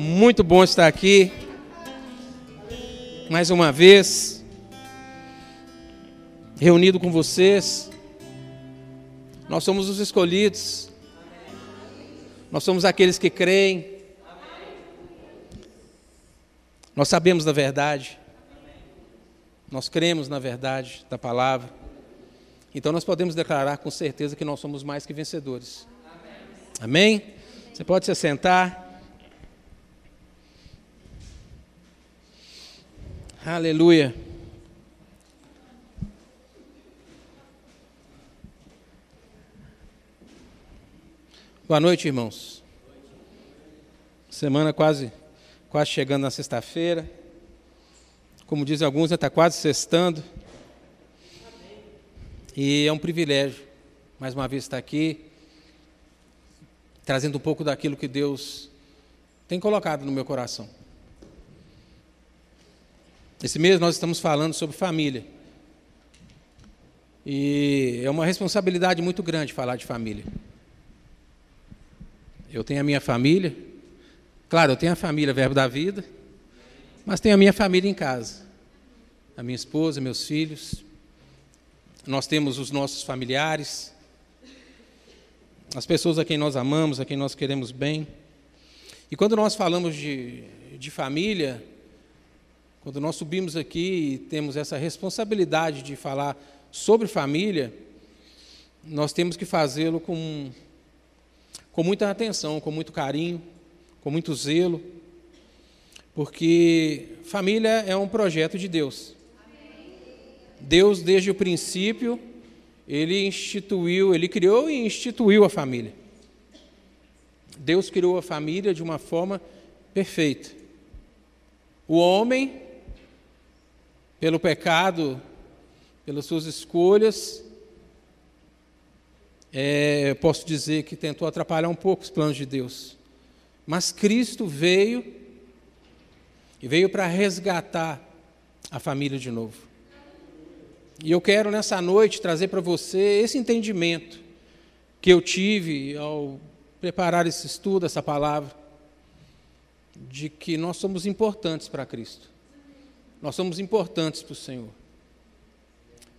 Muito bom estar aqui. Mais uma vez. Reunido com vocês. Nós somos os escolhidos. Nós somos aqueles que creem. Nós sabemos da verdade. Nós cremos na verdade da palavra. Então nós podemos declarar com certeza que nós somos mais que vencedores. Amém? Você pode se sentar. Aleluia. Boa noite, irmãos. Semana quase, quase chegando na sexta-feira. Como dizem alguns, já está quase sextando. E é um privilégio, mais uma vez, estar aqui, trazendo um pouco daquilo que Deus tem colocado no meu coração. Esse mês nós estamos falando sobre família. E é uma responsabilidade muito grande falar de família. Eu tenho a minha família. Claro, eu tenho a família Verbo da Vida, mas tenho a minha família em casa. A minha esposa, meus filhos. Nós temos os nossos familiares, as pessoas a quem nós amamos, a quem nós queremos bem. E quando nós falamos de, de família, quando nós subimos aqui e temos essa responsabilidade de falar sobre família, nós temos que fazê-lo com, com muita atenção, com muito carinho, com muito zelo, porque família é um projeto de Deus. Deus, desde o princípio, ele instituiu, ele criou e instituiu a família. Deus criou a família de uma forma perfeita. O homem pelo pecado, pelas suas escolhas, é, posso dizer que tentou atrapalhar um pouco os planos de Deus. Mas Cristo veio e veio para resgatar a família de novo. E eu quero nessa noite trazer para você esse entendimento que eu tive ao preparar esse estudo, essa palavra, de que nós somos importantes para Cristo. Nós somos importantes para o Senhor.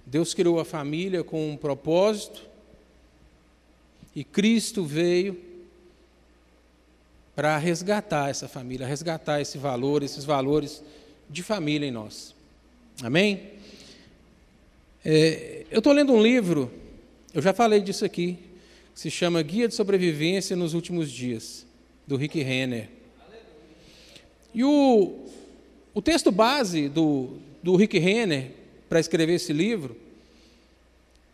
Deus criou a família com um propósito e Cristo veio para resgatar essa família, resgatar esse valor, esses valores de família em nós. Amém? É, eu estou lendo um livro, eu já falei disso aqui, se chama Guia de Sobrevivência nos Últimos Dias, do Rick Renner. E o, o texto base do, do Rick Renner para escrever esse livro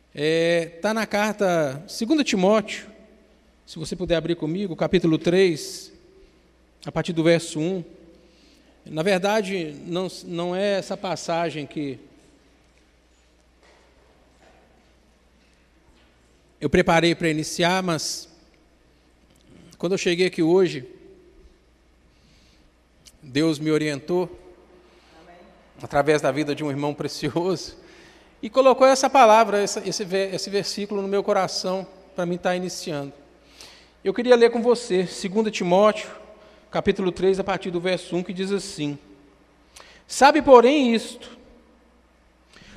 está é, tá na carta 2 Timóteo, se você puder abrir comigo, capítulo 3, a partir do verso 1. Na verdade, não, não é essa passagem que eu preparei para iniciar, mas quando eu cheguei aqui hoje, Deus me orientou através da vida de um irmão precioso, e colocou essa palavra, esse, esse versículo no meu coração para mim estar tá iniciando. Eu queria ler com você 2 Timóteo, capítulo 3, a partir do verso 1, que diz assim: Sabe, porém, isto: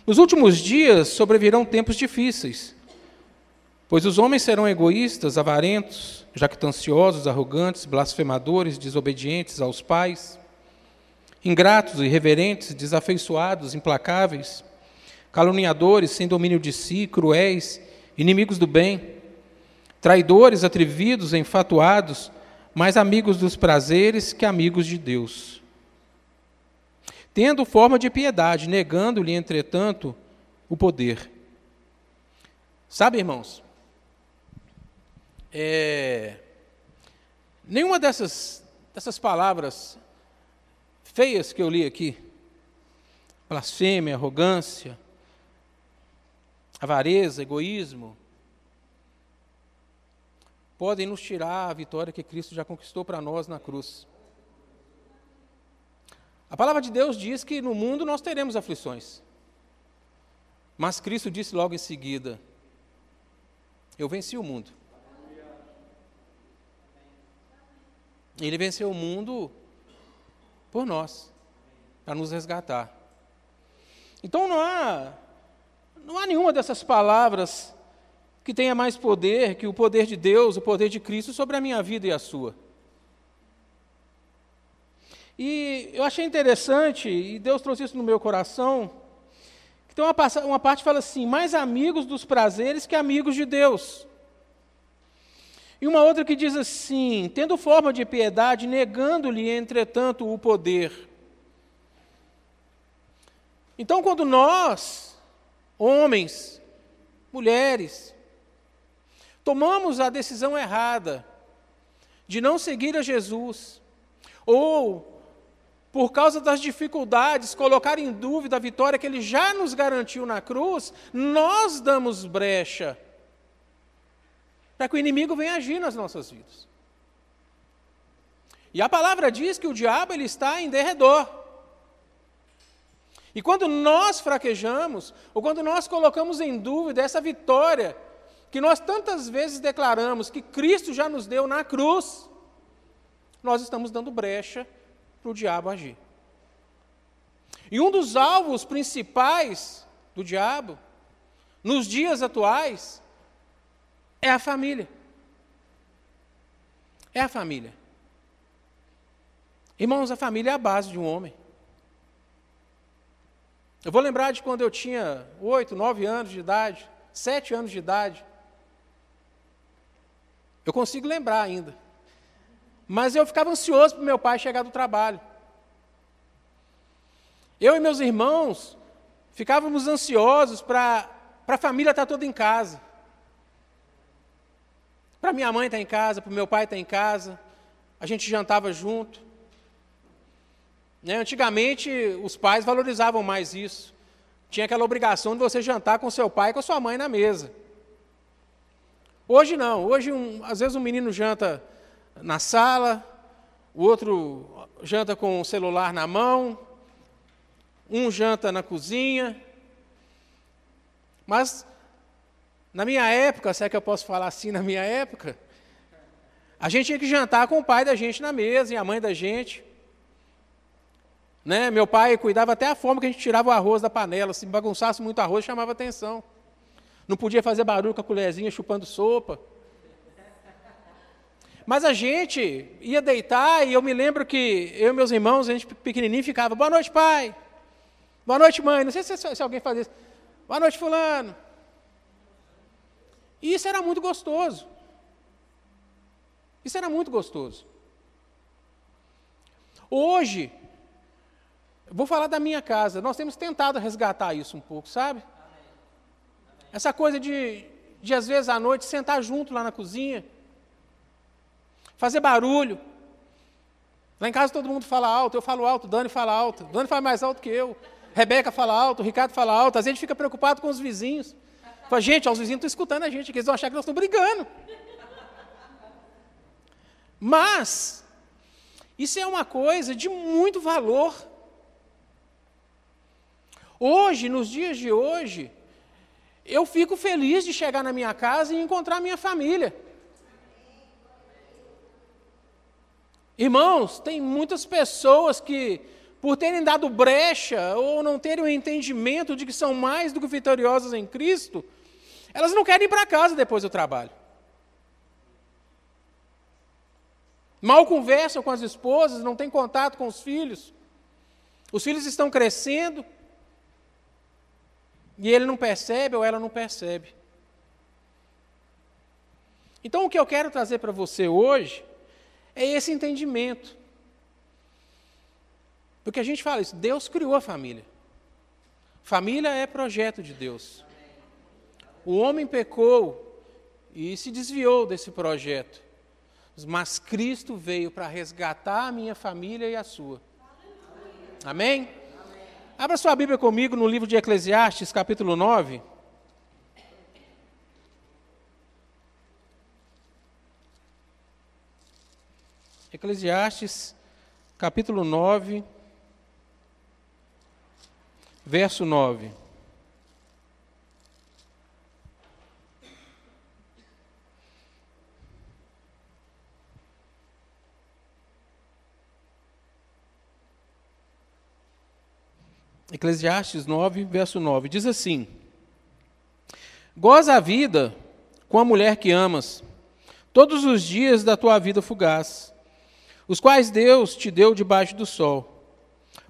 nos últimos dias sobrevirão tempos difíceis, pois os homens serão egoístas, avarentos, jactanciosos, arrogantes, blasfemadores, desobedientes aos pais ingratos, irreverentes, desafeiçoados, implacáveis, caluniadores, sem domínio de si, cruéis, inimigos do bem, traidores, atrevidos, enfatuados, mais amigos dos prazeres que amigos de Deus. Tendo forma de piedade, negando-lhe, entretanto, o poder. Sabe, irmãos, é, nenhuma dessas, dessas palavras feias que eu li aqui. Blasfêmia, arrogância, avareza, egoísmo, podem nos tirar a vitória que Cristo já conquistou para nós na cruz. A palavra de Deus diz que no mundo nós teremos aflições. Mas Cristo disse logo em seguida: Eu venci o mundo. Ele venceu o mundo por nós, para nos resgatar. Então não há, não há nenhuma dessas palavras que tenha mais poder que o poder de Deus, o poder de Cristo sobre a minha vida e a sua. E eu achei interessante, e Deus trouxe isso no meu coração, que tem uma, uma parte que fala assim: mais amigos dos prazeres que amigos de Deus. E uma outra que diz assim: tendo forma de piedade, negando-lhe, entretanto, o poder. Então, quando nós, homens, mulheres, tomamos a decisão errada de não seguir a Jesus, ou, por causa das dificuldades, colocar em dúvida a vitória que Ele já nos garantiu na cruz, nós damos brecha para que o inimigo venha agir nas nossas vidas. E a palavra diz que o diabo ele está em derredor. E quando nós fraquejamos, ou quando nós colocamos em dúvida essa vitória que nós tantas vezes declaramos que Cristo já nos deu na cruz, nós estamos dando brecha para o diabo agir. E um dos alvos principais do diabo, nos dias atuais, é a família. É a família. Irmãos, a família é a base de um homem. Eu vou lembrar de quando eu tinha oito, nove anos de idade, sete anos de idade. Eu consigo lembrar ainda. Mas eu ficava ansioso para meu pai chegar do trabalho. Eu e meus irmãos ficávamos ansiosos para a família estar toda em casa. Para minha mãe estar tá em casa, para o meu pai estar tá em casa, a gente jantava junto. Né? Antigamente, os pais valorizavam mais isso. Tinha aquela obrigação de você jantar com seu pai e com sua mãe na mesa. Hoje não. Hoje, um, às vezes, um menino janta na sala, o outro janta com o celular na mão, um janta na cozinha. Mas na minha época, se é que eu posso falar assim, na minha época, a gente tinha que jantar com o pai da gente na mesa e a mãe da gente. Né? Meu pai cuidava até a forma que a gente tirava o arroz da panela. Se bagunçasse muito arroz, chamava atenção. Não podia fazer barulho com a colherzinha chupando sopa. Mas a gente ia deitar e eu me lembro que eu e meus irmãos, a gente pequenininho ficava, boa noite, pai. Boa noite, mãe. Não sei se, se alguém fazia isso. Boa noite, fulano. E isso era muito gostoso. Isso era muito gostoso. Hoje, vou falar da minha casa, nós temos tentado resgatar isso um pouco, sabe? Essa coisa de, de às vezes à noite, sentar junto lá na cozinha, fazer barulho. Lá em casa todo mundo fala alto, eu falo alto, Dani fala alto, Dani fala mais alto que eu, Rebeca fala alto, Ricardo fala alto, às vezes a gente fica preocupado com os vizinhos. Fala, gente, os vizinhos estão escutando a gente, que eles vão achar que nós estamos brigando. Mas, isso é uma coisa de muito valor. Hoje, nos dias de hoje, eu fico feliz de chegar na minha casa e encontrar minha família. Irmãos, tem muitas pessoas que, por terem dado brecha ou não terem o entendimento de que são mais do que vitoriosas em Cristo, elas não querem ir para casa depois do trabalho. Mal conversam com as esposas, não têm contato com os filhos. Os filhos estão crescendo e ele não percebe ou ela não percebe. Então, o que eu quero trazer para você hoje é esse entendimento. Porque a gente fala isso, Deus criou a família. Família é projeto de Deus. O homem pecou e se desviou desse projeto. Mas Cristo veio para resgatar a minha família e a sua. Amém? Abra sua Bíblia comigo no livro de Eclesiastes, capítulo 9. Eclesiastes, capítulo 9, verso 9. Eclesiastes 9, verso 9, diz assim: Goza a vida com a mulher que amas, todos os dias da tua vida fugaz, os quais Deus te deu debaixo do sol.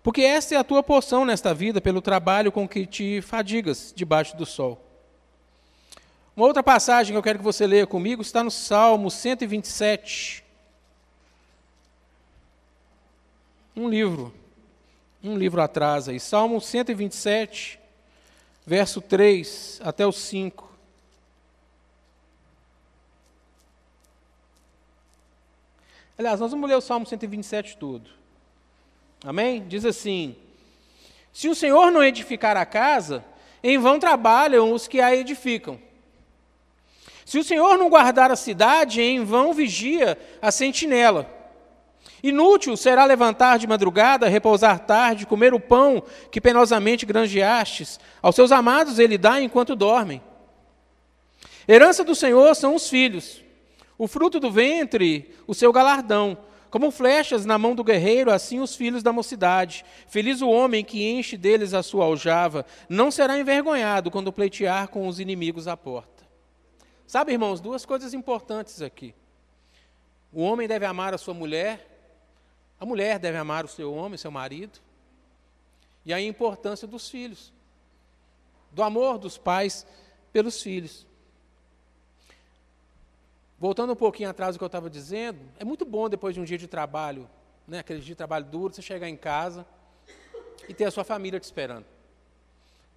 Porque esta é a tua porção nesta vida, pelo trabalho com que te fadigas debaixo do sol. Uma outra passagem que eu quero que você leia comigo está no Salmo 127. Um livro, um livro atrás aí, Salmo 127, verso 3 até o 5. Aliás, nós vamos ler o Salmo 127 todo. Amém? Diz assim: Se o Senhor não edificar a casa, em vão trabalham os que a edificam. Se o Senhor não guardar a cidade, em vão vigia a sentinela. Inútil será levantar de madrugada, repousar tarde, comer o pão que penosamente granjeastes. Aos seus amados ele dá enquanto dormem. Herança do Senhor são os filhos, o fruto do ventre, o seu galardão. Como flechas na mão do guerreiro, assim os filhos da mocidade. Feliz o homem que enche deles a sua aljava, não será envergonhado quando pleitear com os inimigos à porta. Sabe, irmãos, duas coisas importantes aqui. O homem deve amar a sua mulher, a mulher deve amar o seu homem, seu marido. E a importância dos filhos, do amor dos pais pelos filhos. Voltando um pouquinho atrás do que eu estava dizendo, é muito bom depois de um dia de trabalho, né, aquele dia de trabalho duro, você chegar em casa e ter a sua família te esperando.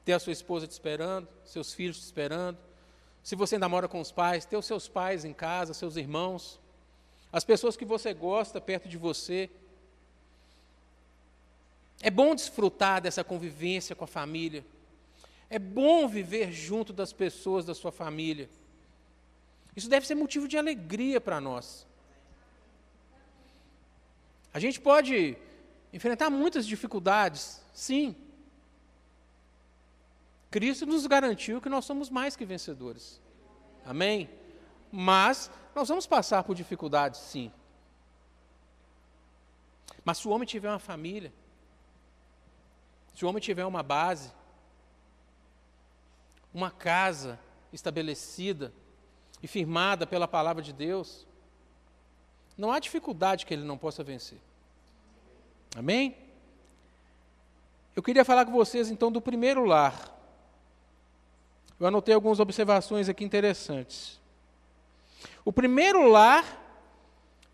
Ter a sua esposa te esperando, seus filhos te esperando, se você ainda mora com os pais, ter os seus pais em casa, seus irmãos, as pessoas que você gosta perto de você. É bom desfrutar dessa convivência com a família. É bom viver junto das pessoas da sua família. Isso deve ser motivo de alegria para nós. A gente pode enfrentar muitas dificuldades, sim. Cristo nos garantiu que nós somos mais que vencedores. Amém? Mas nós vamos passar por dificuldades, sim. Mas se o homem tiver uma família, se o homem tiver uma base, uma casa estabelecida e firmada pela palavra de Deus, não há dificuldade que ele não possa vencer. Amém? Eu queria falar com vocês então do primeiro lar. Eu anotei algumas observações aqui interessantes. O primeiro lar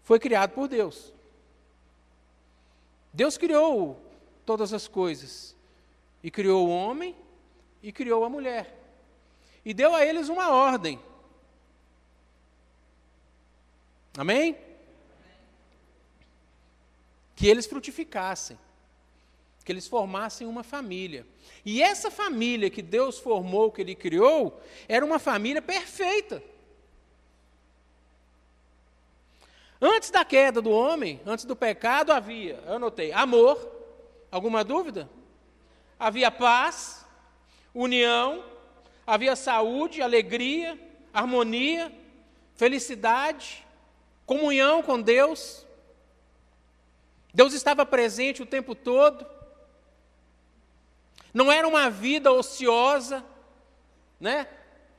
foi criado por Deus. Deus criou todas as coisas. E criou o homem e criou a mulher. E deu a eles uma ordem. Amém? Que eles frutificassem que eles formassem uma família. E essa família que Deus formou, que Ele criou, era uma família perfeita. Antes da queda do homem, antes do pecado, havia, eu anotei, amor. Alguma dúvida? Havia paz, união, havia saúde, alegria, harmonia, felicidade, comunhão com Deus. Deus estava presente o tempo todo. Não era uma vida ociosa, né?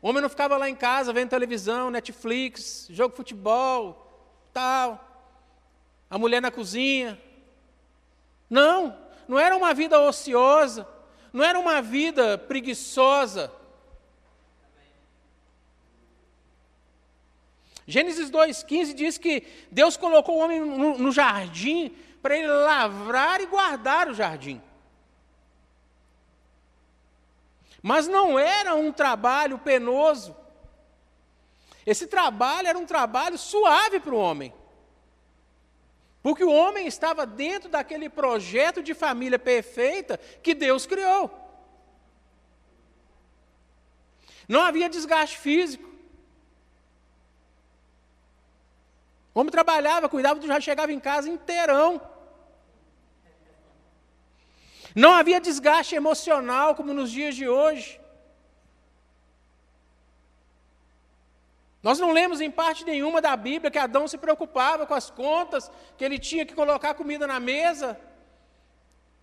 O homem não ficava lá em casa vendo televisão, Netflix, jogo de futebol, tal. A mulher na cozinha. Não, não era uma vida ociosa, não era uma vida preguiçosa. Gênesis 2,15 diz que Deus colocou o homem no, jardim para ele lavrar e guardar o jardim. Mas não era um trabalho penoso. Esse trabalho era um trabalho suave para o homem. Porque o homem estava dentro daquele projeto de família perfeita que Deus criou. Não havia desgaste físico. O homem trabalhava, cuidava, já chegava em casa inteirão. Não havia desgaste emocional como nos dias de hoje. Nós não lemos em parte nenhuma da Bíblia que Adão se preocupava com as contas, que ele tinha que colocar comida na mesa,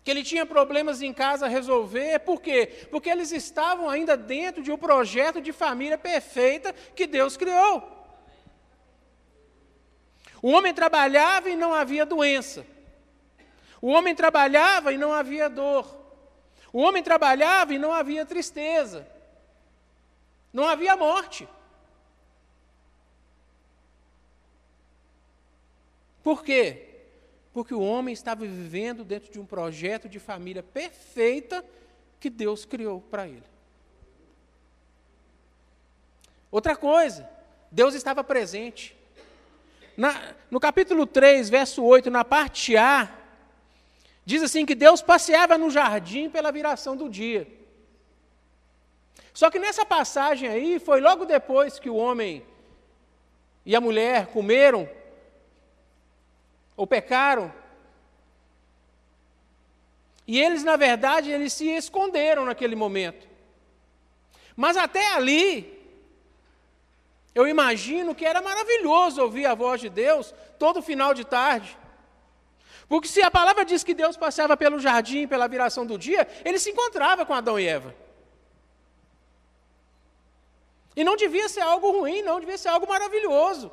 que ele tinha problemas em casa a resolver, por quê? Porque eles estavam ainda dentro de um projeto de família perfeita que Deus criou. O homem trabalhava e não havia doença. O homem trabalhava e não havia dor. O homem trabalhava e não havia tristeza. Não havia morte. Por quê? Porque o homem estava vivendo dentro de um projeto de família perfeita que Deus criou para ele. Outra coisa, Deus estava presente. Na, no capítulo 3, verso 8, na parte A, diz assim que Deus passeava no jardim pela viração do dia. Só que nessa passagem aí, foi logo depois que o homem e a mulher comeram ou pecaram. E eles, na verdade, eles se esconderam naquele momento. Mas até ali, eu imagino que era maravilhoso ouvir a voz de Deus todo final de tarde. Porque se a palavra diz que Deus passava pelo jardim, pela viração do dia, ele se encontrava com Adão e Eva. E não devia ser algo ruim, não, devia ser algo maravilhoso.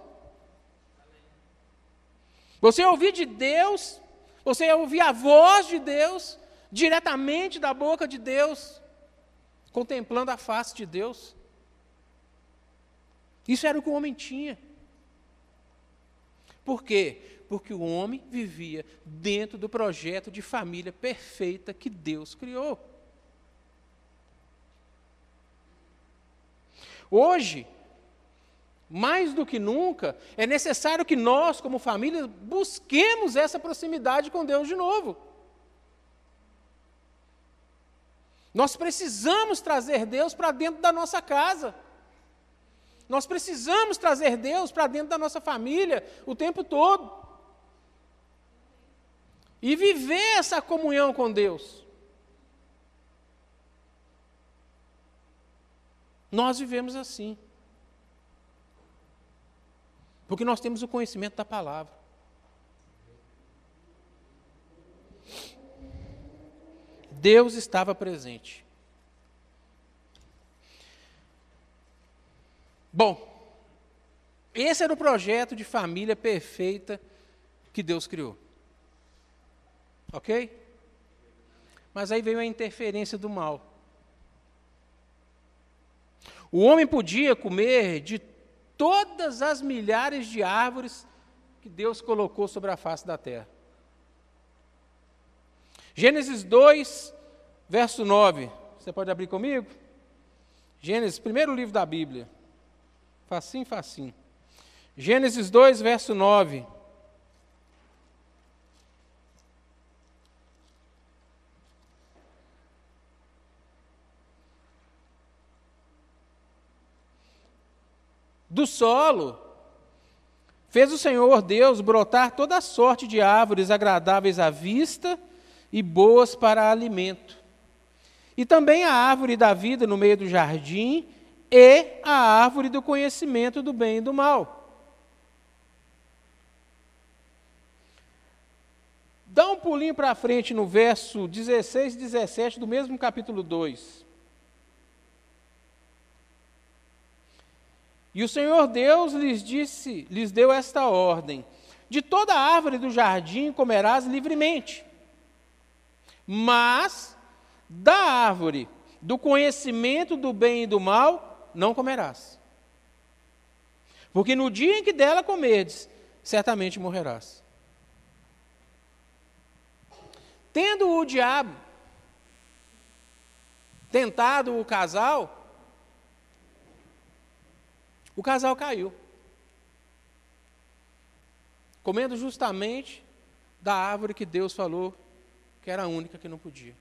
Você ouvir de Deus, você ouvir a voz de Deus, diretamente da boca de Deus, contemplando a face de Deus. Isso era o que o homem tinha. Por quê? Porque o homem vivia dentro do projeto de família perfeita que Deus criou. Hoje, mais do que nunca, é necessário que nós, como família, busquemos essa proximidade com Deus de novo. Nós precisamos trazer Deus para dentro da nossa casa. Nós precisamos trazer Deus para dentro da nossa família o tempo todo. E viver essa comunhão com Deus. Nós vivemos assim. Porque nós temos o conhecimento da palavra. Deus estava presente. Bom, esse era o projeto de família perfeita que Deus criou. Ok? Mas aí veio a interferência do mal. O homem podia comer de todas as milhares de árvores que Deus colocou sobre a face da terra. Gênesis 2, verso 9. Você pode abrir comigo? Gênesis, primeiro livro da Bíblia. Facinho, facinho. Gênesis 2, verso 9. Do solo, fez o Senhor Deus brotar toda sorte de árvores agradáveis à vista e boas para alimento. E também a árvore da vida no meio do jardim, e a árvore do conhecimento do bem e do mal. Dá um pulinho para frente no verso 16 e 17 do mesmo capítulo 2. E o Senhor Deus lhes disse, lhes deu esta ordem: De toda árvore do jardim comerás livremente, mas da árvore do conhecimento do bem e do mal não comerás. Porque no dia em que dela comerdes, certamente morrerás. Tendo o diabo tentado o casal, o casal caiu. Comendo justamente da árvore que Deus falou que era a única que não podia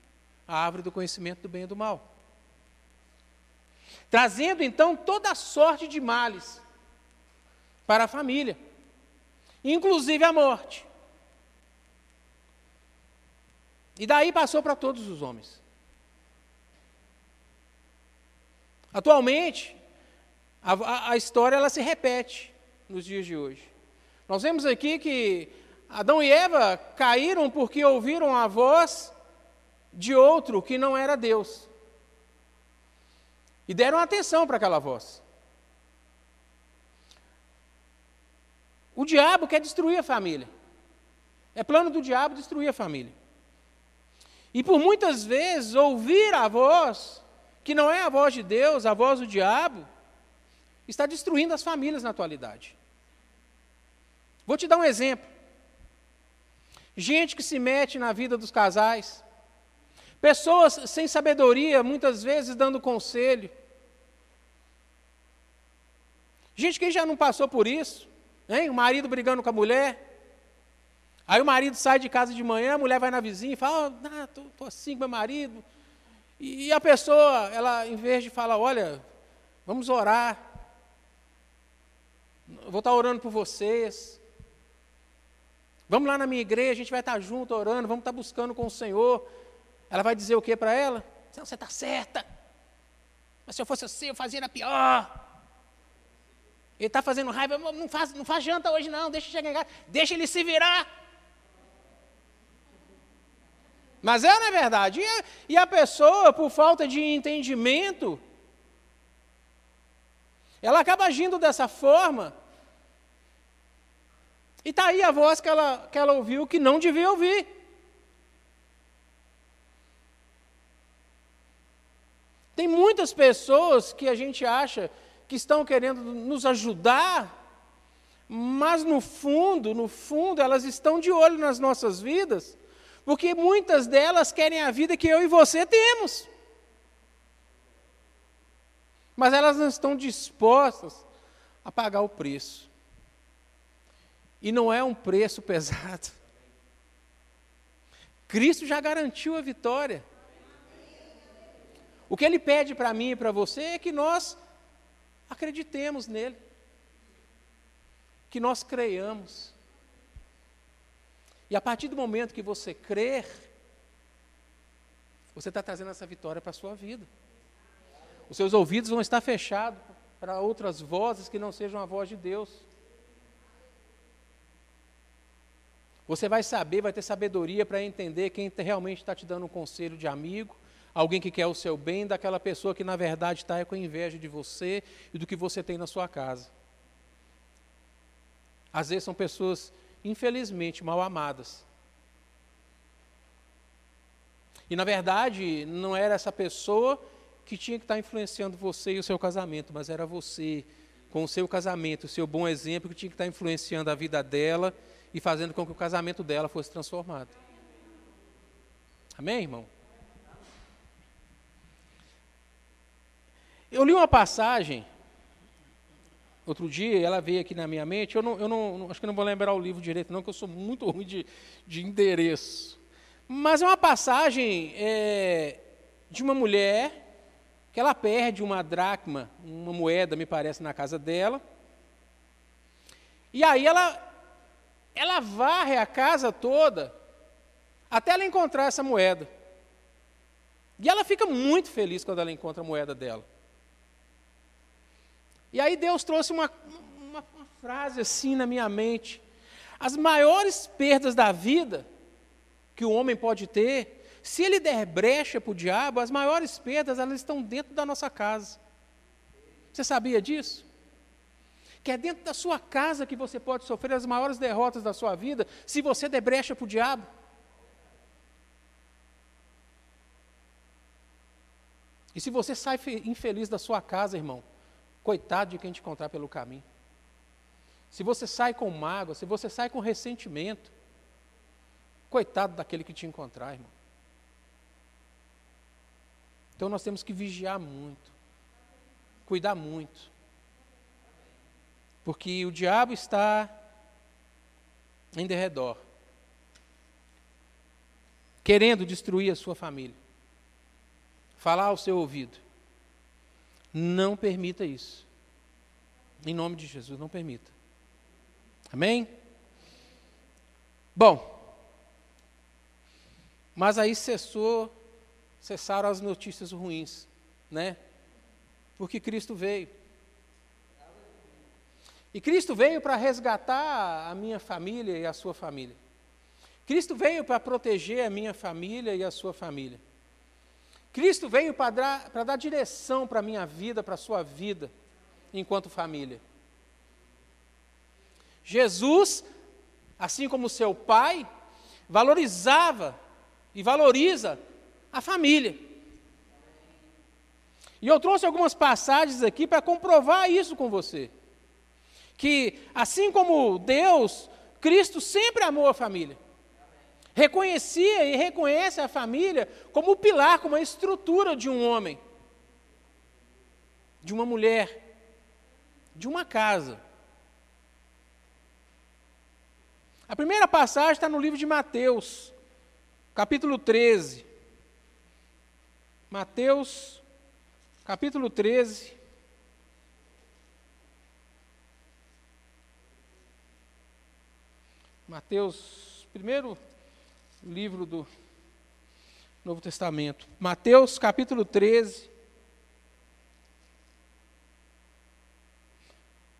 a árvore do conhecimento do bem e do mal trazendo então toda a sorte de males para a família, inclusive a morte. E daí passou para todos os homens. Atualmente, a, a, história ela se repete nos dias de hoje. Nós vemos aqui que Adão e Eva caíram porque ouviram a voz de outro que não era Deus. E deram atenção para aquela voz. O diabo quer destruir a família. É plano do diabo destruir a família. E por muitas vezes ouvir a voz, que não é a voz de Deus, a voz do diabo, está destruindo as famílias na atualidade. Vou te dar um exemplo. Gente que se mete na vida dos casais, pessoas sem sabedoria, muitas vezes dando conselho. Gente que já não passou por isso, hein? o marido brigando com a mulher, Aí o marido sai de casa de manhã, a mulher vai na vizinha e fala, ah, tô, tô assim com meu marido. E, e a pessoa, ela, em vez de falar, olha, vamos orar, vou estar orando por vocês. Vamos lá na minha igreja, a gente vai estar junto orando, vamos estar buscando com o Senhor. Ela vai dizer o que para ela? Não, você está certa. Mas se eu fosse assim, eu fazia na pior. Ele está fazendo raiva, não faz, não faz janta hoje não, deixa chegar em casa, deixa ele se virar. Mas é, não é verdade? E a, e a pessoa, por falta de entendimento, ela acaba agindo dessa forma. E está aí a voz que ela, que ela ouviu que não devia ouvir. Tem muitas pessoas que a gente acha que estão querendo nos ajudar, mas no fundo, no fundo, elas estão de olho nas nossas vidas porque muitas delas querem a vida que eu e você temos. Mas elas não estão dispostas a pagar o preço. E não é um preço pesado. Cristo já garantiu a vitória. O que ele pede para mim e para você é que nós acreditemos nele, que nós creiamos. E a partir do momento que você crer, você está trazendo essa vitória para a sua vida. Os seus ouvidos vão estar fechados para outras vozes que não sejam a voz de Deus. Você vai saber, vai ter sabedoria para entender quem realmente está te dando um conselho de amigo, alguém que quer o seu bem, daquela pessoa que na verdade está com inveja de você e do que você tem na sua casa. Às vezes são pessoas infelizmente, mal amadas. E na verdade, não era essa pessoa que tinha que estar influenciando você e o seu casamento, mas era você, com o seu casamento, o seu bom exemplo, que tinha que estar influenciando a vida dela e fazendo com que o casamento dela fosse transformado. Amém, irmão? Eu li uma passagem outro dia, ela veio aqui na minha mente, eu, não, eu não, acho que não vou lembrar o livro direito, não, que eu sou muito ruim de, de endereço. Mas é uma passagem é, de uma mulher que ela perde uma dracma, uma moeda, me parece, na casa dela. E aí ela, ela varre a casa toda até ela encontrar essa moeda. E ela fica muito feliz quando ela encontra a moeda dela. E aí Deus trouxe uma, uma, uma frase assim na minha mente. As maiores perdas da vida que o homem pode ter, se ele der brecha para o diabo, as maiores perdas elas estão dentro da nossa casa. Você sabia disso? Que é dentro da sua casa que você pode sofrer as maiores derrotas da sua vida, se você der brecha para o diabo. E se você sai infeliz da sua casa, irmão, Coitado de quem te encontrar pelo caminho. Se você sai com mágoa, se você sai com ressentimento, coitado daquele que te encontrar, irmão. Então nós temos que vigiar muito, cuidar muito. Porque o diabo está em derredor, querendo destruir a sua família, falar ao seu ouvido. Não permita isso. Em nome de Jesus, não permita. Amém? Bom, mas aí cessou, cessaram as notícias ruins, né? Porque Cristo veio. E Cristo veio para resgatar a minha família e a sua família. Cristo veio para proteger a minha família e a sua família. Cristo veio para dar, para dar direção para a minha vida, para a sua vida, enquanto família. Jesus, assim como seu pai, valorizava e valoriza a família. E eu trouxe algumas passagens aqui para comprovar isso com você. Que, assim como Deus, Cristo sempre amou a família. Reconhecia e reconhece a família como o pilar, como a estrutura de um homem, de uma mulher, de uma casa. A primeira passagem está no livro de Mateus, capítulo 13. Mateus, capítulo 13. Mateus, primeiro livro do Novo Testamento. Mateus, capítulo 13.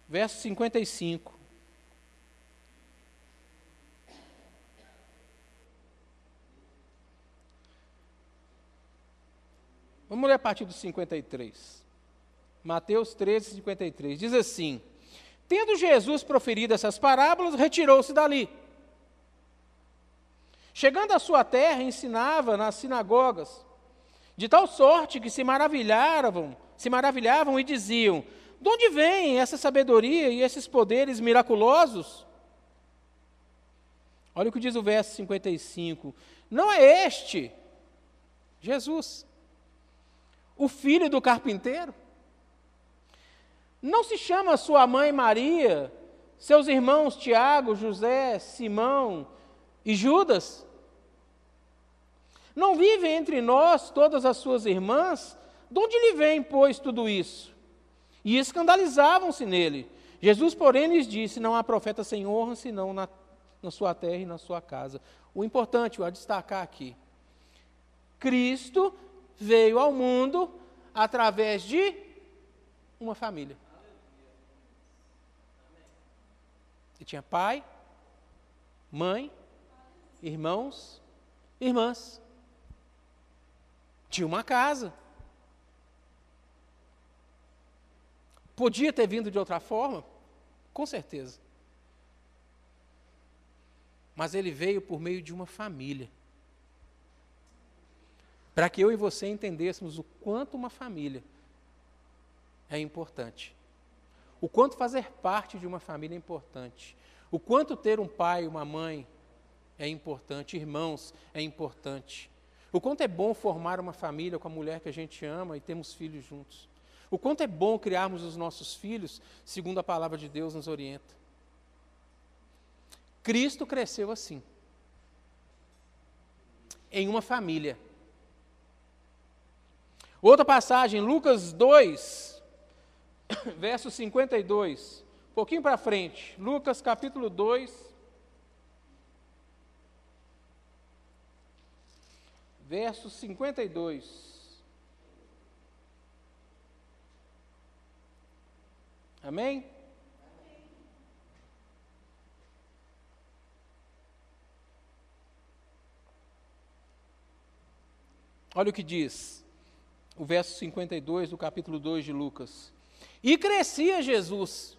Verso 55. Vamos ler a partir do 53. Mateus 13, 53. Diz assim: Tendo Jesus proferido essas parábolas, retirou-se dali. Chegando à sua terra, ensinava nas sinagogas, de tal sorte que se maravilhavam, se maravilhavam e diziam: De onde vem essa sabedoria e esses poderes miraculosos? Olha o que diz o verso 55. Não é este Jesus, o filho do carpinteiro? Não se chama sua mãe Maria, seus irmãos Tiago, José, Simão e Judas? Não vive entre nós todas as suas irmãs? De onde lhe vem, pois, tudo isso? E escandalizavam-se nele. Jesus, porém, lhes disse: Não há profeta sem honra senão na, na sua terra e na sua casa. O importante, a destacar aqui: Cristo veio ao mundo através de uma família. Ele tinha pai, mãe, irmãos, irmãs. Tinha uma casa. Podia ter vindo de outra forma? Com certeza. Mas ele veio por meio de uma família para que eu e você entendêssemos o quanto uma família é importante. O quanto fazer parte de uma família é importante. O quanto ter um pai, uma mãe é importante, irmãos é importante. O quanto é bom formar uma família com a mulher que a gente ama e temos filhos juntos. O quanto é bom criarmos os nossos filhos segundo a palavra de Deus nos orienta. Cristo cresceu assim, em uma família. Outra passagem, Lucas 2, verso 52. Um pouquinho para frente. Lucas capítulo 2. Verso 52. Amém? Olha o que diz o verso 52 do capítulo 2 de Lucas. E crescia Jesus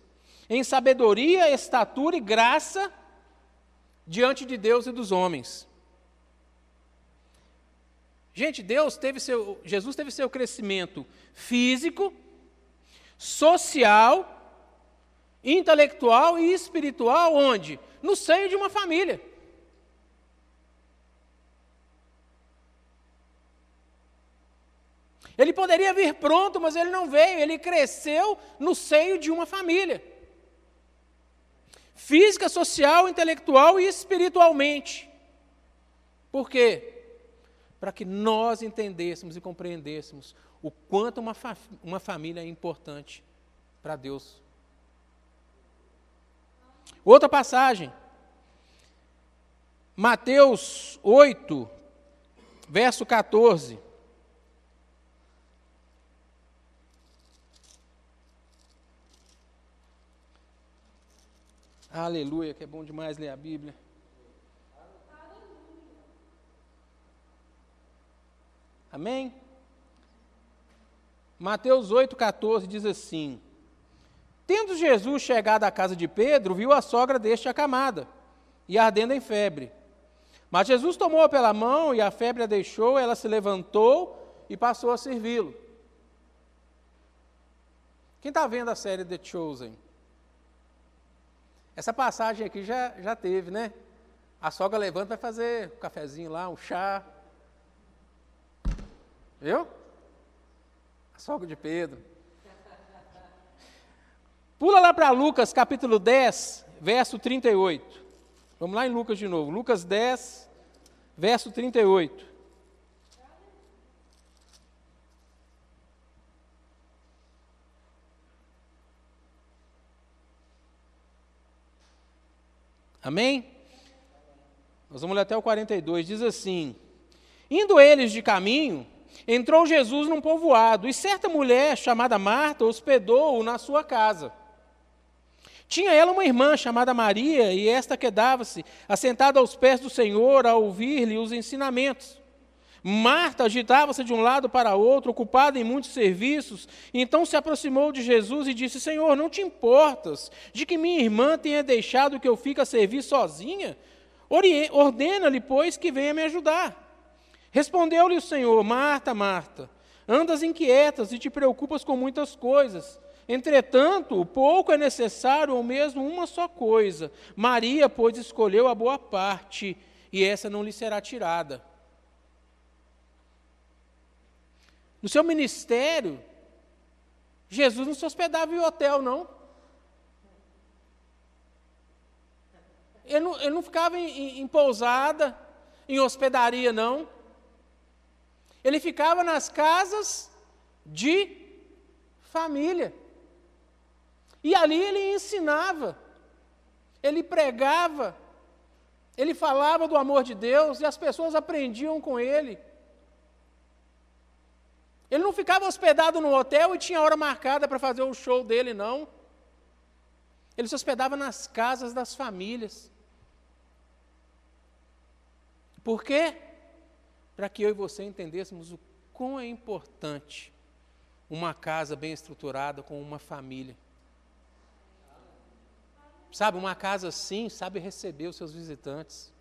em sabedoria, estatura e graça diante de Deus e dos homens. Gente, Deus teve seu, Jesus teve seu crescimento físico, social, intelectual e espiritual onde? No seio de uma família. Ele poderia vir pronto, mas ele não veio, ele cresceu no seio de uma família. Física, social, intelectual e espiritualmente. Por quê? Para que nós entendêssemos e compreendêssemos o quanto uma, fa uma família é importante para Deus. Outra passagem. Mateus 8, verso 14. Aleluia, que é bom demais ler a Bíblia. Amém? Mateus 8,14 diz assim: Tendo Jesus chegado à casa de Pedro, viu a sogra deste acamada e ardendo em febre. Mas Jesus tomou-a pela mão e a febre a deixou, ela se levantou e passou a servi-lo. Quem está vendo a série The Chosen? Essa passagem aqui já, já teve, né? A sogra levanta vai fazer um cafezinho lá, um chá. Viu? A sogra de Pedro. Pula lá para Lucas capítulo 10, verso 38. Vamos lá em Lucas de novo. Lucas 10, verso 38. Amém? Nós vamos ler até o 42. Diz assim: Indo eles de caminho, entrou Jesus num povoado, e certa mulher chamada Marta hospedou-o na sua casa. Tinha ela uma irmã chamada Maria, e esta quedava-se assentada aos pés do Senhor a ouvir-lhe os ensinamentos. Marta agitava-se de um lado para outro, ocupada em muitos serviços, então se aproximou de Jesus e disse: Senhor, não te importas de que minha irmã tenha deixado que eu fique a servir sozinha? Ordena-lhe, pois, que venha me ajudar. Respondeu-lhe o Senhor: Marta, Marta, andas inquietas e te preocupas com muitas coisas. Entretanto, pouco é necessário ou mesmo uma só coisa. Maria, pois, escolheu a boa parte, e essa não lhe será tirada. No seu ministério, Jesus não se hospedava em hotel, não. Ele não, ele não ficava em, em, em pousada, em hospedaria, não. Ele ficava nas casas de família. E ali ele ensinava, ele pregava, ele falava do amor de Deus e as pessoas aprendiam com ele. Ele não ficava hospedado no hotel e tinha hora marcada para fazer o show dele, não. Ele se hospedava nas casas das famílias. Por quê? Para que eu e você entendêssemos o quão é importante uma casa bem estruturada com uma família. Sabe, uma casa assim sabe receber os seus visitantes.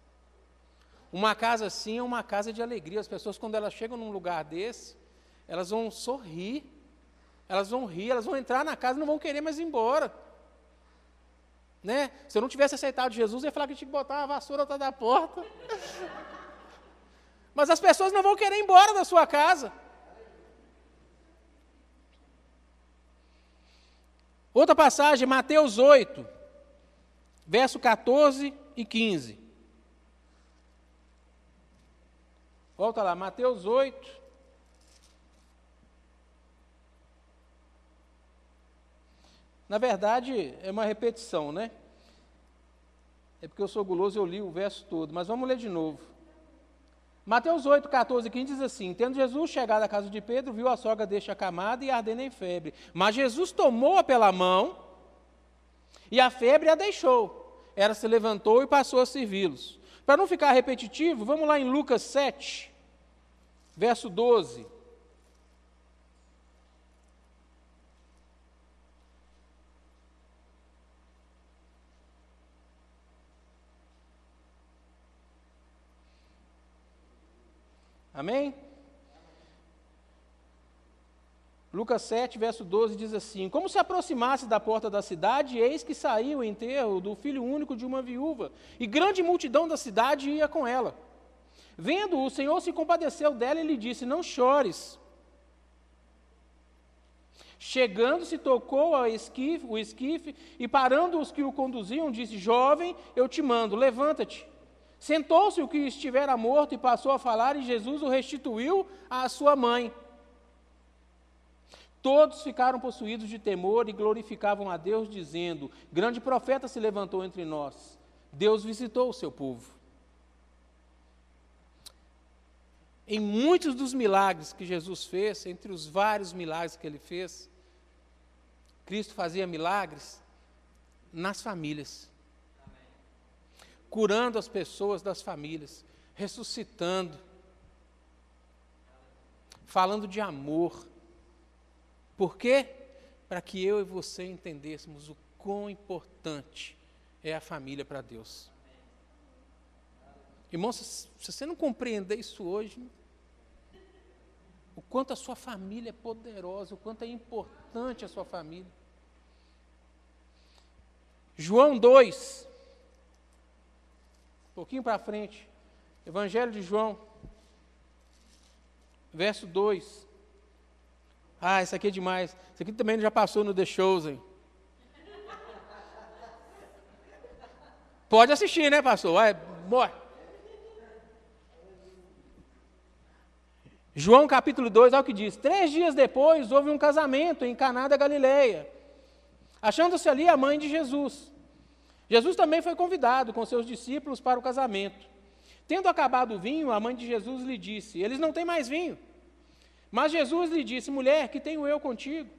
Uma casa assim é uma casa de alegria. As pessoas, quando elas chegam num lugar desse, elas vão sorrir, elas vão rir, elas vão entrar na casa e não vão querer mais ir embora. Né? Se eu não tivesse aceitado Jesus, eu ia falar que tinha que botar uma vassoura atrás da porta. Mas as pessoas não vão querer ir embora da sua casa. Outra passagem, Mateus 8 verso 14 e 15. Volta lá, Mateus 8. Na verdade, é uma repetição, né? É porque eu sou guloso, eu li o verso todo, mas vamos ler de novo. Mateus 8, 14 e 15 diz assim: Tendo Jesus chegado à casa de Pedro, viu a sogra deste acamada e ardendo em febre. Mas Jesus tomou-a pela mão e a febre a deixou. Ela se levantou e passou a servi-los. Para não ficar repetitivo, vamos lá em Lucas 7, verso 12. Amém? Lucas 7, verso 12 diz assim: Como se aproximasse da porta da cidade, eis que saiu o enterro do filho único de uma viúva, e grande multidão da cidade ia com ela. Vendo, o Senhor se compadeceu dela e lhe disse: Não chores. Chegando-se, tocou a esquife, o esquife e, parando os que o conduziam, disse: Jovem, eu te mando, levanta-te. Sentou-se o que estivera morto e passou a falar, e Jesus o restituiu à sua mãe. Todos ficaram possuídos de temor e glorificavam a Deus, dizendo: Grande profeta se levantou entre nós. Deus visitou o seu povo. Em muitos dos milagres que Jesus fez, entre os vários milagres que ele fez, Cristo fazia milagres nas famílias, curando as pessoas das famílias, ressuscitando falando de amor. Por quê? Para que eu e você entendêssemos o quão importante é a família para Deus. Irmão, se você não compreender isso hoje, o quanto a sua família é poderosa, o quanto é importante a sua família. João 2, um pouquinho para frente, Evangelho de João, verso 2. Ah, isso aqui é demais. Isso aqui também já passou no The Chosen. Pode assistir, né, pastor? Vai, bora. João capítulo 2, olha o que diz: Três dias depois houve um casamento em Caná da Galileia, achando-se ali a mãe de Jesus. Jesus também foi convidado com seus discípulos para o casamento. Tendo acabado o vinho, a mãe de Jesus lhe disse: Eles não têm mais vinho. Mas Jesus lhe disse: Mulher, que tenho eu contigo?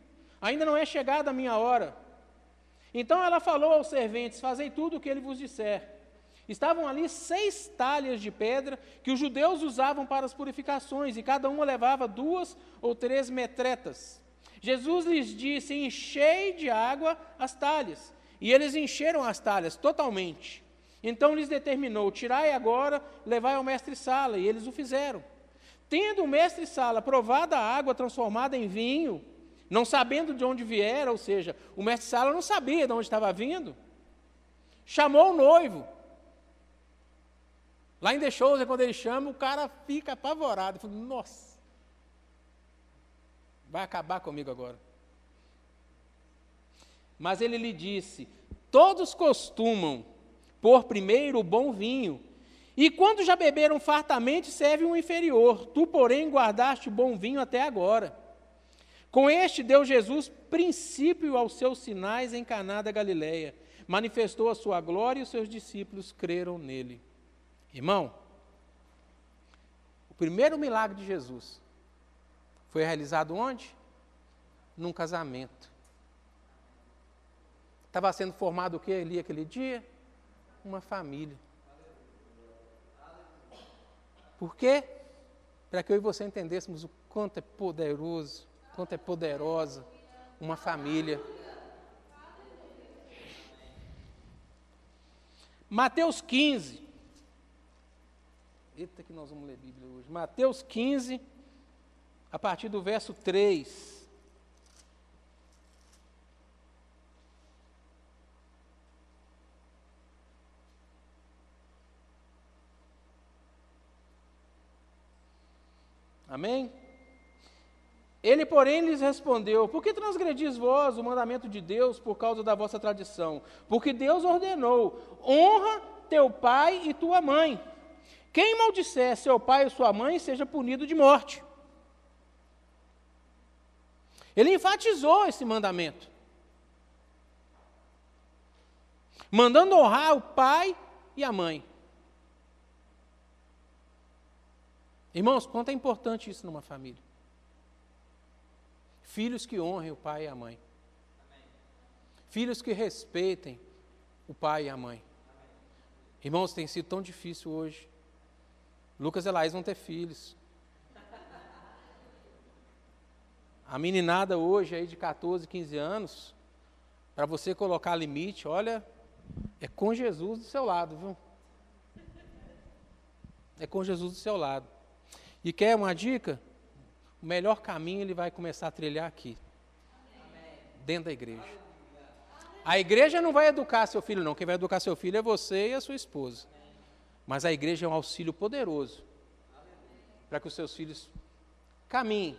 Ainda não é chegada a minha hora. Então ela falou aos serventes: Fazei tudo o que ele vos disser. Estavam ali seis talhas de pedra que os judeus usavam para as purificações, e cada uma levava duas ou três metretas. Jesus lhes disse: Enchei de água as talhas. E eles encheram as talhas totalmente. Então lhes determinou: Tirai agora, levai ao mestre-sala. E eles o fizeram. Tendo o mestre-sala provado a água transformada em vinho, não sabendo de onde viera, ou seja, o mestre-sala não sabia de onde estava vindo, chamou o noivo Lá em The Shows, quando ele chama, o cara fica apavorado. Fala, Nossa, vai acabar comigo agora. Mas ele lhe disse: Todos costumam pôr primeiro o bom vinho, e quando já beberam fartamente, serve um inferior. Tu, porém, guardaste o bom vinho até agora. Com este deu Jesus princípio aos seus sinais em Caná da Galileia. Manifestou a sua glória e os seus discípulos creram nele. Irmão, o primeiro milagre de Jesus foi realizado onde? Num casamento. Estava sendo formado o que ali aquele dia? Uma família. Por quê? Para que eu e você entendêssemos o quanto é poderoso, quanto é poderosa uma família. Mateus 15, Eita, que nós vamos ler Bíblia hoje. Mateus 15, a partir do verso 3. Amém? Ele, porém, lhes respondeu: Por que transgredis vós o mandamento de Deus por causa da vossa tradição? Porque Deus ordenou: honra teu pai e tua mãe quem maldisser seu pai ou sua mãe seja punido de morte. Ele enfatizou esse mandamento, mandando honrar o pai e a mãe. Irmãos, quanto é importante isso numa família? Filhos que honrem o pai e a mãe. Filhos que respeitem o pai e a mãe. Irmãos, tem sido tão difícil hoje Lucas e Laís vão ter filhos. A meninada hoje aí de 14, 15 anos, para você colocar limite, olha, é com Jesus do seu lado, viu? É com Jesus do seu lado. E quer uma dica? O melhor caminho ele vai começar a trilhar aqui, dentro da igreja. A igreja não vai educar seu filho, não. Quem vai educar seu filho é você e a sua esposa. Mas a igreja é um auxílio poderoso para que os seus filhos caminhem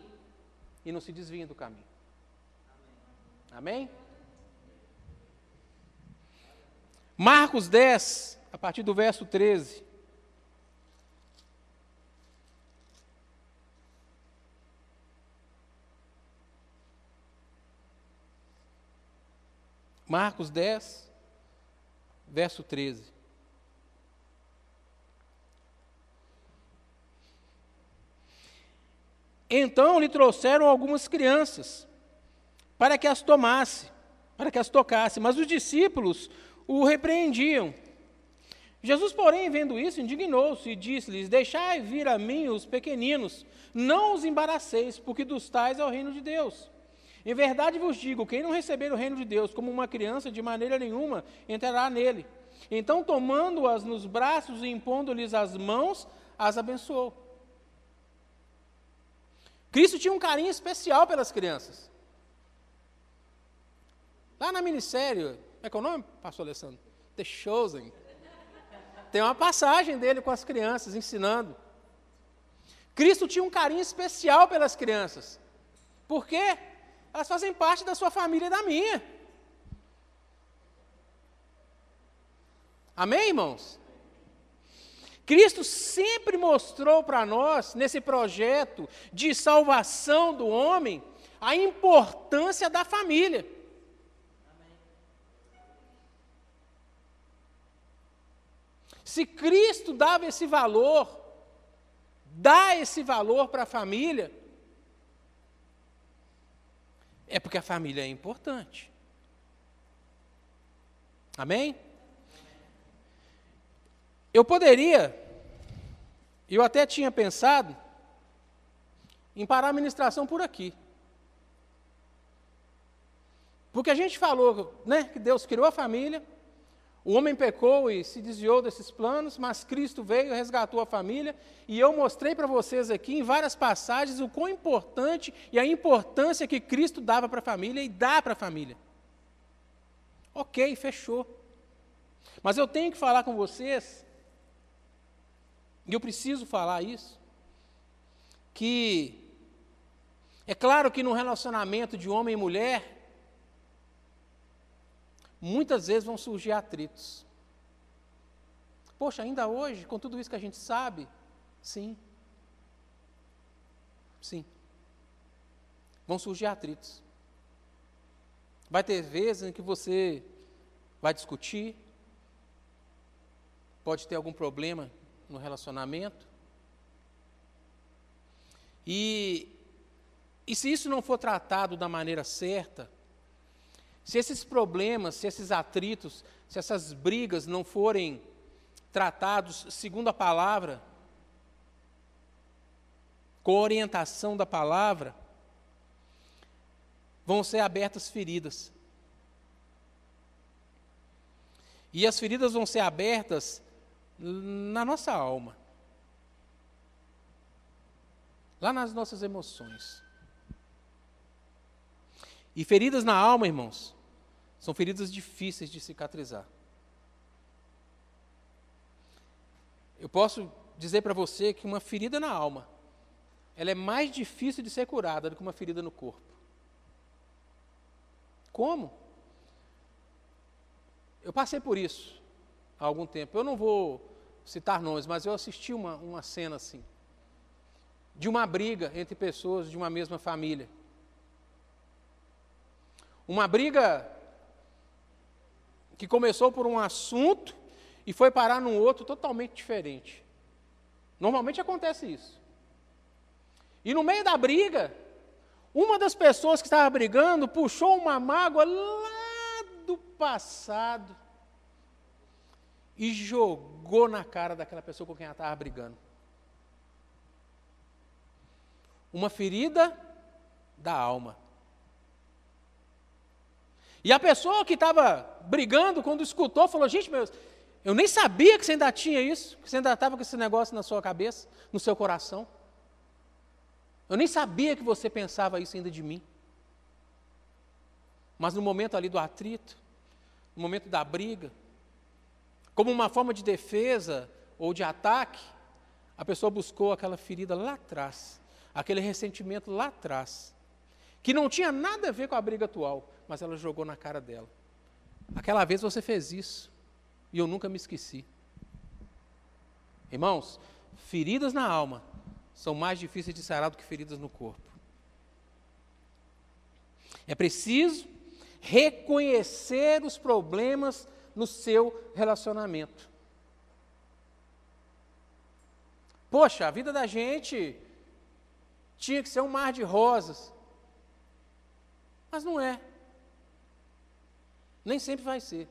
e não se desviem do caminho. Amém? Marcos 10, a partir do verso 13. Marcos 10, verso 13. Então lhe trouxeram algumas crianças para que as tomasse, para que as tocasse, mas os discípulos o repreendiam. Jesus, porém, vendo isso, indignou-se e disse-lhes: Deixai vir a mim os pequeninos, não os embaraceis, porque dos tais é o reino de Deus. Em verdade vos digo: quem não receber o reino de Deus como uma criança, de maneira nenhuma entrará nele. Então, tomando-as nos braços e impondo-lhes as mãos, as abençoou. Cristo tinha um carinho especial pelas crianças. Lá na ministério, como é que é o nome, pastor Alessandro? The Chosen. Tem uma passagem dele com as crianças, ensinando. Cristo tinha um carinho especial pelas crianças. Por quê? Elas fazem parte da sua família e da minha. Amém, irmãos? Cristo sempre mostrou para nós, nesse projeto de salvação do homem, a importância da família. Se Cristo dava esse valor, dá esse valor para a família, é porque a família é importante. Amém? Eu poderia, eu até tinha pensado, em parar a ministração por aqui. Porque a gente falou né, que Deus criou a família, o homem pecou e se desviou desses planos, mas Cristo veio resgatou a família. E eu mostrei para vocês aqui, em várias passagens, o quão importante e a importância que Cristo dava para a família e dá para a família. Ok, fechou. Mas eu tenho que falar com vocês, e eu preciso falar isso, que é claro que no relacionamento de homem e mulher, muitas vezes vão surgir atritos. Poxa, ainda hoje, com tudo isso que a gente sabe, sim. Sim. Vão surgir atritos. Vai ter vezes em que você vai discutir, pode ter algum problema no relacionamento. E, e se isso não for tratado da maneira certa, se esses problemas, se esses atritos, se essas brigas não forem tratados segundo a palavra, com orientação da palavra, vão ser abertas feridas. E as feridas vão ser abertas na nossa alma, lá nas nossas emoções. E feridas na alma, irmãos, são feridas difíceis de cicatrizar. Eu posso dizer para você que uma ferida na alma, ela é mais difícil de ser curada do que uma ferida no corpo. Como? Eu passei por isso há algum tempo. Eu não vou citar nomes, mas eu assisti uma, uma cena assim, de uma briga entre pessoas de uma mesma família. Uma briga que começou por um assunto e foi parar num outro totalmente diferente. Normalmente acontece isso. E no meio da briga, uma das pessoas que estava brigando puxou uma mágoa lá do passado e jogou na cara daquela pessoa com quem ela estava brigando. Uma ferida da alma. E a pessoa que estava brigando, quando escutou, falou: Gente, meu, eu nem sabia que você ainda tinha isso, que você ainda estava com esse negócio na sua cabeça, no seu coração. Eu nem sabia que você pensava isso ainda de mim. Mas no momento ali do atrito, no momento da briga, como uma forma de defesa ou de ataque, a pessoa buscou aquela ferida lá atrás, aquele ressentimento lá atrás, que não tinha nada a ver com a briga atual, mas ela jogou na cara dela. Aquela vez você fez isso, e eu nunca me esqueci. Irmãos, feridas na alma são mais difíceis de sarar do que feridas no corpo. É preciso reconhecer os problemas no seu relacionamento. Poxa, a vida da gente tinha que ser um mar de rosas. Mas não é. Nem sempre vai ser.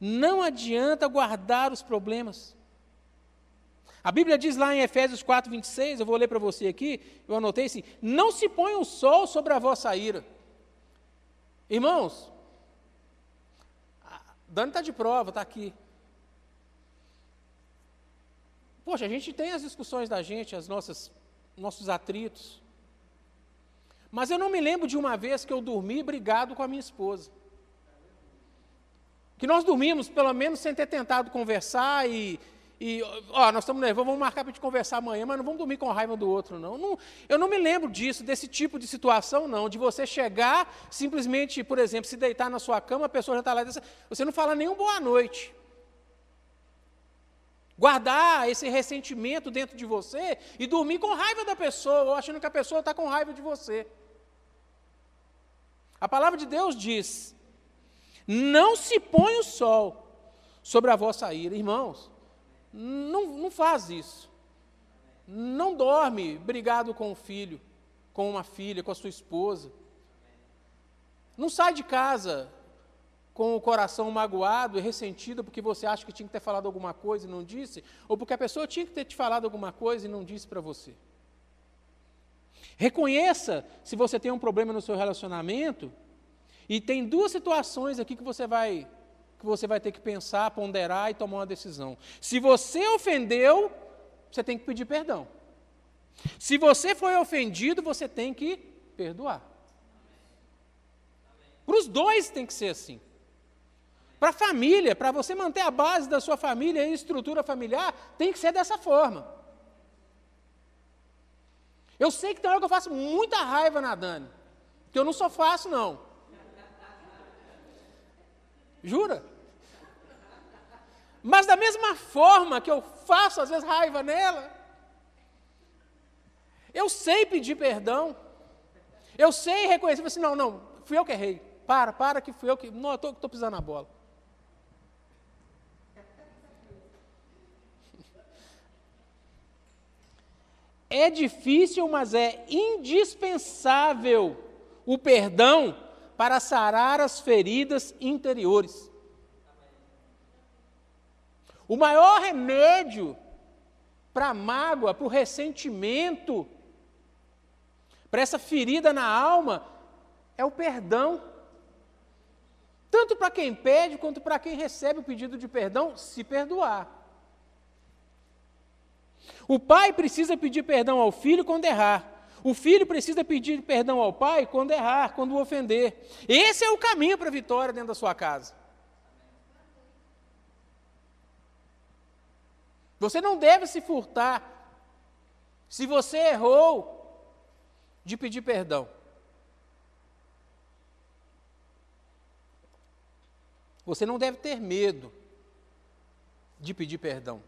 Não adianta guardar os problemas. A Bíblia diz lá em Efésios 4, 26, eu vou ler para você aqui, eu anotei assim: Não se põe o sol sobre a vossa ira. Irmãos, Dani está de prova, está aqui. Poxa, a gente tem as discussões da gente, as nossas, nossos atritos. Mas eu não me lembro de uma vez que eu dormi brigado com a minha esposa. Que nós dormimos, pelo menos, sem ter tentado conversar e, e ó, nós estamos nervosos, vamos marcar para gente conversar amanhã, mas não vamos dormir com raiva do outro, não. não. Eu não me lembro disso, desse tipo de situação, não, de você chegar, simplesmente, por exemplo, se deitar na sua cama, a pessoa já está lá, você não fala nenhum boa noite. Guardar esse ressentimento dentro de você e dormir com raiva da pessoa, ou achando que a pessoa está com raiva de você. A palavra de Deus diz: não se põe o sol sobre a vossa ira. Irmãos, não, não faz isso. Não dorme brigado com o filho, com uma filha, com a sua esposa. Não sai de casa com o coração magoado e ressentido porque você acha que tinha que ter falado alguma coisa e não disse, ou porque a pessoa tinha que ter te falado alguma coisa e não disse para você. Reconheça se você tem um problema no seu relacionamento. E tem duas situações aqui que você vai que você vai ter que pensar, ponderar e tomar uma decisão. Se você ofendeu, você tem que pedir perdão. Se você foi ofendido, você tem que perdoar. Para os dois tem que ser assim. Para a família, para você manter a base da sua família e estrutura familiar, tem que ser dessa forma. Eu sei que tem hora que eu faço muita raiva na Dani. Que eu não só faço, não. Jura? Mas da mesma forma que eu faço às vezes raiva nela, eu sei pedir perdão. Eu sei reconhecer, assim, não, não, fui eu que errei. Para, para que fui eu que. Não, eu estou pisando na bola. É difícil, mas é indispensável o perdão para sarar as feridas interiores. O maior remédio para a mágoa, para o ressentimento, para essa ferida na alma, é o perdão. Tanto para quem pede quanto para quem recebe o pedido de perdão, se perdoar. O pai precisa pedir perdão ao filho quando errar. O filho precisa pedir perdão ao pai quando errar, quando o ofender. Esse é o caminho para a vitória dentro da sua casa. Você não deve se furtar. Se você errou, de pedir perdão. Você não deve ter medo de pedir perdão.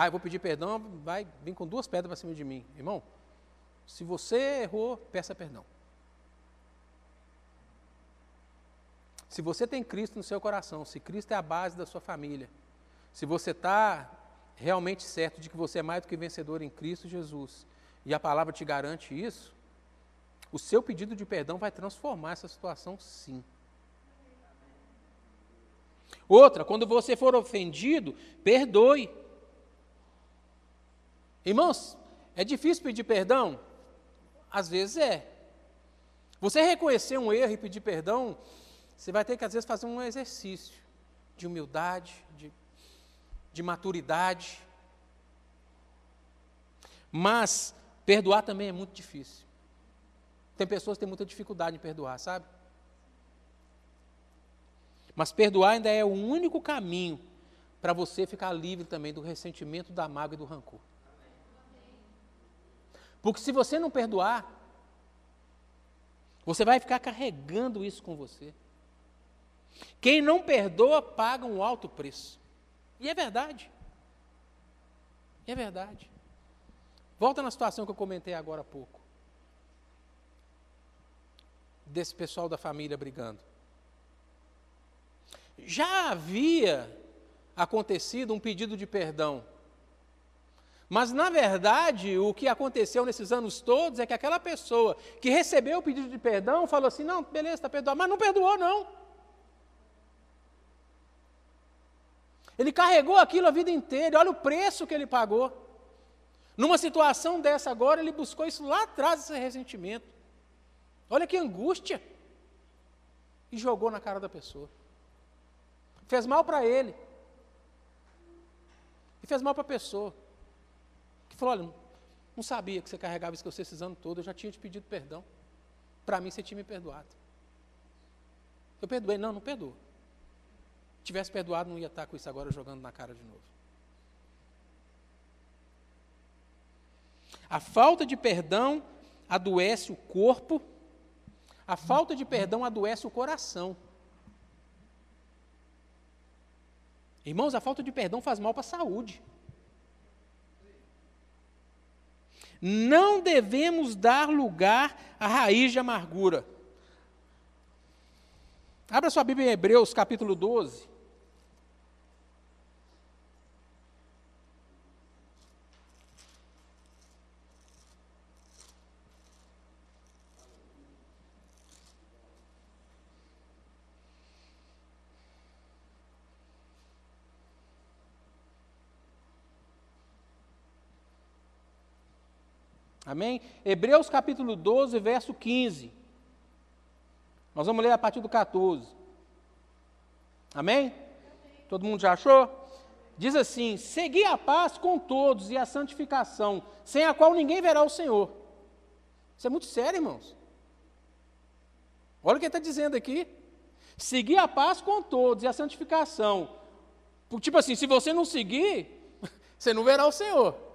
Ah, eu vou pedir perdão, vai vir com duas pedras para cima de mim. Irmão, se você errou, peça perdão. Se você tem Cristo no seu coração, se Cristo é a base da sua família, se você está realmente certo de que você é mais do que vencedor em Cristo Jesus, e a palavra te garante isso, o seu pedido de perdão vai transformar essa situação sim. Outra, quando você for ofendido, perdoe. Irmãos, é difícil pedir perdão? Às vezes é. Você reconhecer um erro e pedir perdão, você vai ter que, às vezes, fazer um exercício de humildade, de, de maturidade. Mas perdoar também é muito difícil. Tem pessoas que têm muita dificuldade em perdoar, sabe? Mas perdoar ainda é o único caminho para você ficar livre também do ressentimento, da mágoa e do rancor. Porque se você não perdoar, você vai ficar carregando isso com você. Quem não perdoa paga um alto preço. E é verdade. É verdade. Volta na situação que eu comentei agora há pouco. Desse pessoal da família brigando. Já havia acontecido um pedido de perdão mas, na verdade, o que aconteceu nesses anos todos é que aquela pessoa que recebeu o pedido de perdão falou assim: não, beleza, está perdoado, mas não perdoou, não. Ele carregou aquilo a vida inteira, olha o preço que ele pagou. Numa situação dessa agora, ele buscou isso lá atrás, esse ressentimento. Olha que angústia. E jogou na cara da pessoa. Fez mal para ele. E fez mal para a pessoa. Falou: olha, não sabia que você carregava isso que você esses anos todos, eu já tinha te pedido perdão. Para mim, você tinha me perdoado. Eu perdoei, não, não perdoou. Tivesse perdoado, não ia estar com isso agora jogando na cara de novo. A falta de perdão adoece o corpo, a falta de perdão adoece o coração. Irmãos, a falta de perdão faz mal para a saúde. Não devemos dar lugar à raiz de amargura. Abra sua Bíblia em Hebreus, capítulo 12. Amém? Hebreus capítulo 12, verso 15. Nós vamos ler a partir do 14. Amém? Todo mundo já achou? Diz assim: Segui a paz com todos e a santificação, sem a qual ninguém verá o Senhor. Isso é muito sério, irmãos. Olha o que ele está dizendo aqui. Seguir a paz com todos e a santificação. Tipo assim, se você não seguir, você não verá o Senhor.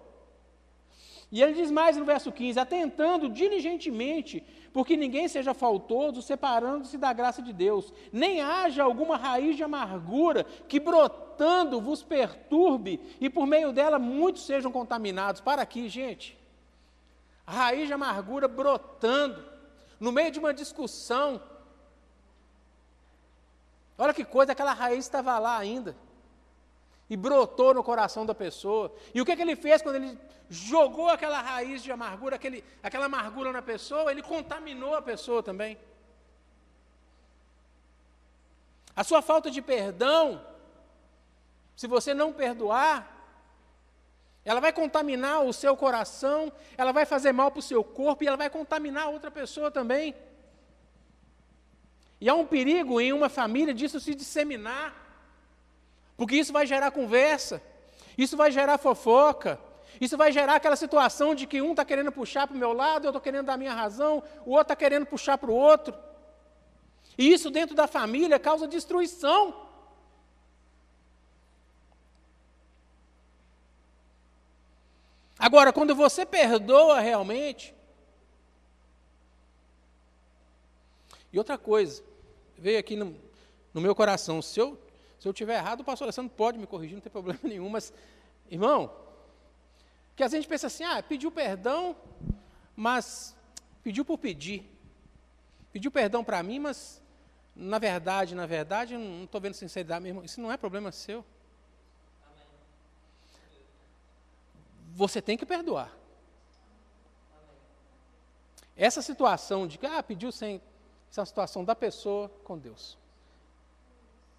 E ele diz mais no verso 15: atentando diligentemente, porque ninguém seja faltoso, separando-se da graça de Deus, nem haja alguma raiz de amargura que brotando vos perturbe, e por meio dela muitos sejam contaminados. Para aqui, gente. A raiz de amargura brotando, no meio de uma discussão. Olha que coisa, aquela raiz estava lá ainda e brotou no coração da pessoa. E o que, que ele fez quando ele jogou aquela raiz de amargura, aquele, aquela amargura na pessoa? Ele contaminou a pessoa também. A sua falta de perdão, se você não perdoar, ela vai contaminar o seu coração, ela vai fazer mal para o seu corpo e ela vai contaminar outra pessoa também. E há um perigo em uma família disso se disseminar. Porque isso vai gerar conversa, isso vai gerar fofoca, isso vai gerar aquela situação de que um está querendo puxar para o meu lado, eu estou querendo dar a minha razão, o outro está querendo puxar para o outro. E isso dentro da família causa destruição. Agora, quando você perdoa realmente. E outra coisa, veio aqui no, no meu coração: se eu se eu tiver errado, o pastor Alessandro pode me corrigir, não tem problema nenhum, mas, irmão, que a gente pensa assim, ah, pediu perdão, mas pediu por pedir. Pediu perdão para mim, mas na verdade, na verdade, não estou vendo sinceridade mesmo. Isso não é problema seu. Você tem que perdoar. Essa situação de que, ah, pediu sem. Essa é uma situação da pessoa com Deus.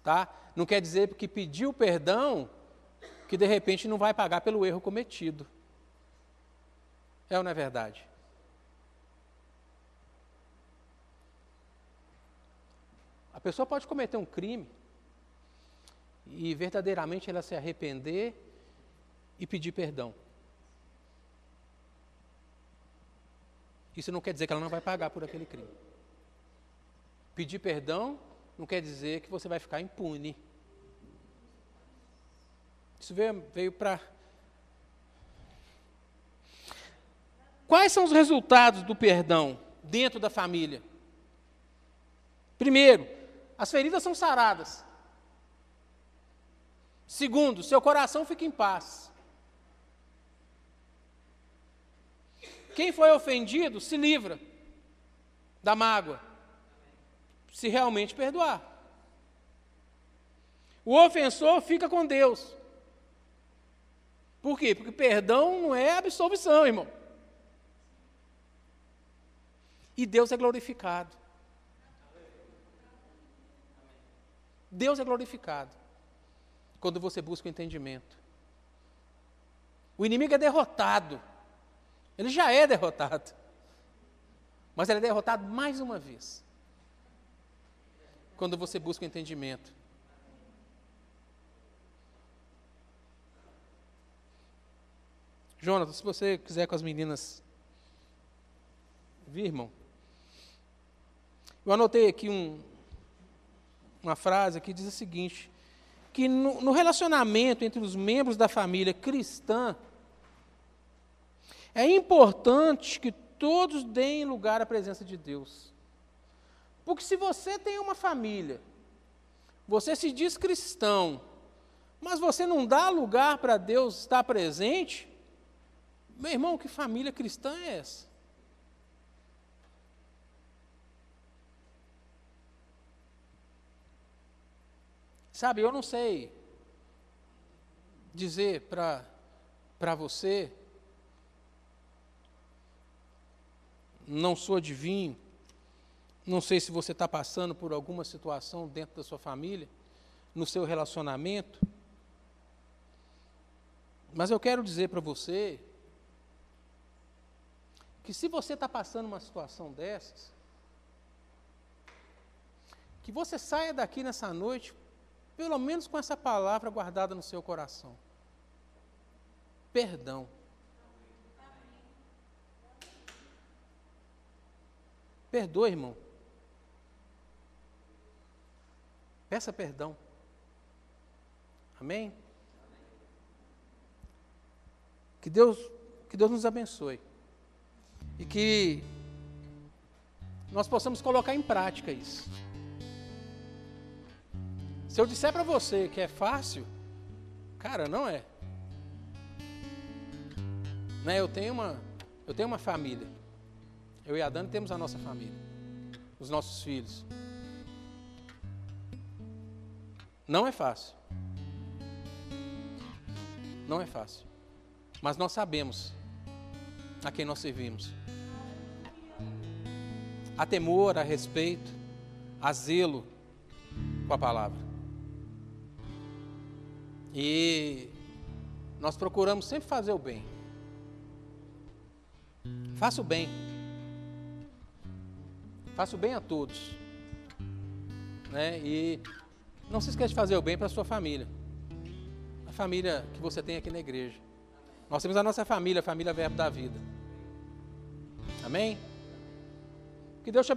Tá? Não quer dizer que pediu perdão que de repente não vai pagar pelo erro cometido. É ou não é verdade? A pessoa pode cometer um crime e verdadeiramente ela se arrepender e pedir perdão. Isso não quer dizer que ela não vai pagar por aquele crime. Pedir perdão não quer dizer que você vai ficar impune. Isso veio, veio para. Quais são os resultados do perdão dentro da família? Primeiro, as feridas são saradas. Segundo, seu coração fica em paz. Quem foi ofendido se livra da mágoa se realmente perdoar. O ofensor fica com Deus. Por quê? Porque perdão não é absolvição, irmão. E Deus é glorificado. Deus é glorificado. quando você busca o entendimento. O inimigo é derrotado. Ele já é derrotado. Mas ele é derrotado mais uma vez. Quando você busca o entendimento. Jonathan, se você quiser com as meninas vir, irmão. Eu anotei aqui um, uma frase que diz o seguinte: que no, no relacionamento entre os membros da família cristã, é importante que todos deem lugar à presença de Deus. Porque se você tem uma família, você se diz cristão, mas você não dá lugar para Deus estar presente, meu irmão, que família cristã é essa? Sabe, eu não sei dizer para você, não sou adivinho, não sei se você está passando por alguma situação dentro da sua família, no seu relacionamento, mas eu quero dizer para você que se você está passando uma situação dessas, que você saia daqui nessa noite, pelo menos com essa palavra guardada no seu coração: perdão. Perdoe, irmão. Peça perdão. Amém? Que Deus, que Deus nos abençoe e que nós possamos colocar em prática isso. Se eu disser para você que é fácil, cara, não é. Né, eu tenho uma, eu tenho uma família. Eu e a Dani temos a nossa família, os nossos filhos. Não é fácil. Não é fácil. Mas nós sabemos a quem nós servimos. Há temor, há respeito, há zelo com a palavra. E nós procuramos sempre fazer o bem. Faça o bem. Faça o bem a todos. Né? E não se esqueça de fazer o bem para a sua família. A família que você tem aqui na igreja. Nós temos a nossa família, a família Verbo da Vida. Amém? Que Deus te